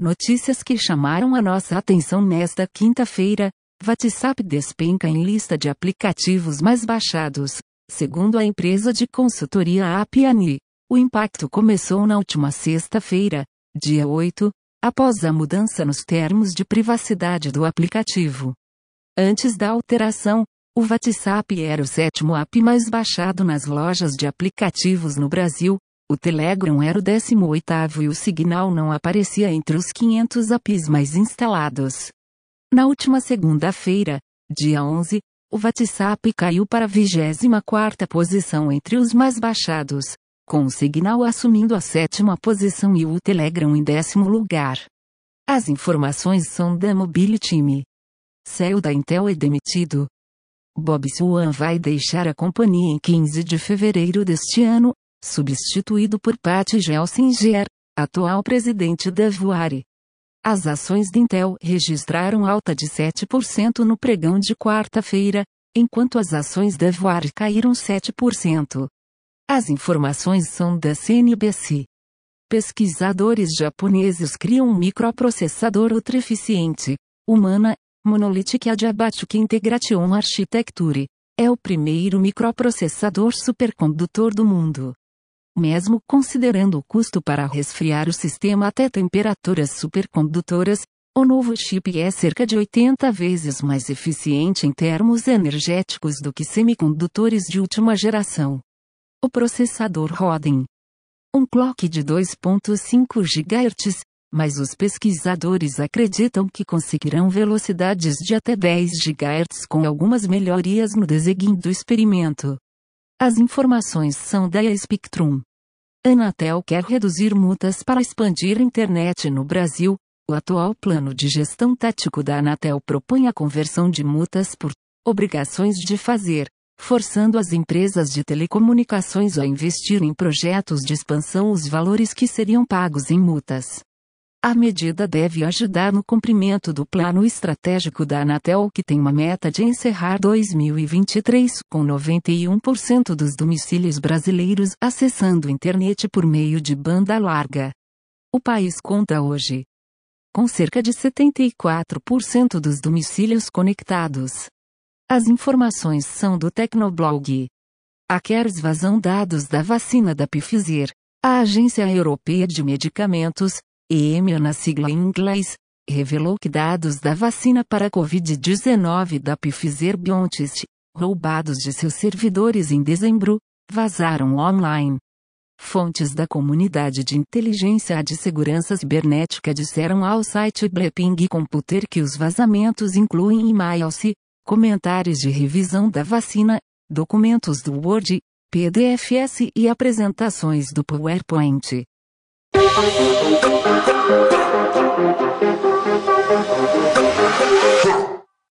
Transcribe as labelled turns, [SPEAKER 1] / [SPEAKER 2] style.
[SPEAKER 1] Notícias que chamaram a nossa atenção nesta quinta-feira. WhatsApp despenca em lista de aplicativos mais baixados. Segundo a empresa de consultoria Appiani, o impacto começou na última sexta-feira, dia 8, após a mudança nos termos de privacidade do aplicativo. Antes da alteração, o WhatsApp era o sétimo app mais baixado nas lojas de aplicativos no Brasil, o Telegram era o 18º e o Signal não aparecia entre os 500 apps mais instalados. Na última segunda-feira, dia 11, o WhatsApp caiu para a 24ª posição entre os mais baixados, com o Signal assumindo a sétima posição e o Telegram em décimo lugar. As informações são da Mobile Team. CEO da Intel é demitido. Bob Swan vai deixar a companhia em 15 de fevereiro deste ano, substituído por Pat Gelsinger, atual presidente da Vuari. As ações de Intel registraram alta de 7% no pregão de quarta-feira, enquanto as ações da Vuari caíram 7%. As informações são da CNBC. Pesquisadores japoneses criam um microprocessador ultra-eficiente, humana, Monolithic Adiabatic Integration Architecture. É o primeiro microprocessador supercondutor do mundo. Mesmo considerando o custo para resfriar o sistema até temperaturas supercondutoras, o novo chip é cerca de 80 vezes mais eficiente em termos energéticos do que semicondutores de última geração. O processador roda em um clock de 2.5 GHz, mas os pesquisadores acreditam que conseguirão velocidades de até 10 GHz com algumas melhorias no desenho do experimento. As informações são da Spectrum. Anatel quer reduzir multas para expandir a internet no Brasil. O atual plano de gestão tático da Anatel propõe a conversão de multas por obrigações de fazer, forçando as empresas de telecomunicações a investir em projetos de expansão os valores que seriam pagos em multas. A medida deve ajudar no cumprimento do plano estratégico da Anatel que tem uma meta de encerrar 2023 com 91% dos domicílios brasileiros acessando internet por meio de banda larga. O país conta hoje com cerca de 74% dos domicílios conectados. As informações são do Tecnoblog. A Cares vazão dados da vacina da Pfizer, a Agência Europeia de Medicamentos, EMA na sigla em inglês, revelou que dados da vacina para a Covid-19 da Pfizer BioNTech, roubados de seus servidores em dezembro, vazaram online. Fontes da comunidade de inteligência de segurança cibernética disseram ao site Bleeping Computer que os vazamentos incluem e-mails, comentários de revisão da vacina, documentos do Word, PDFs e apresentações do PowerPoint. Thank you.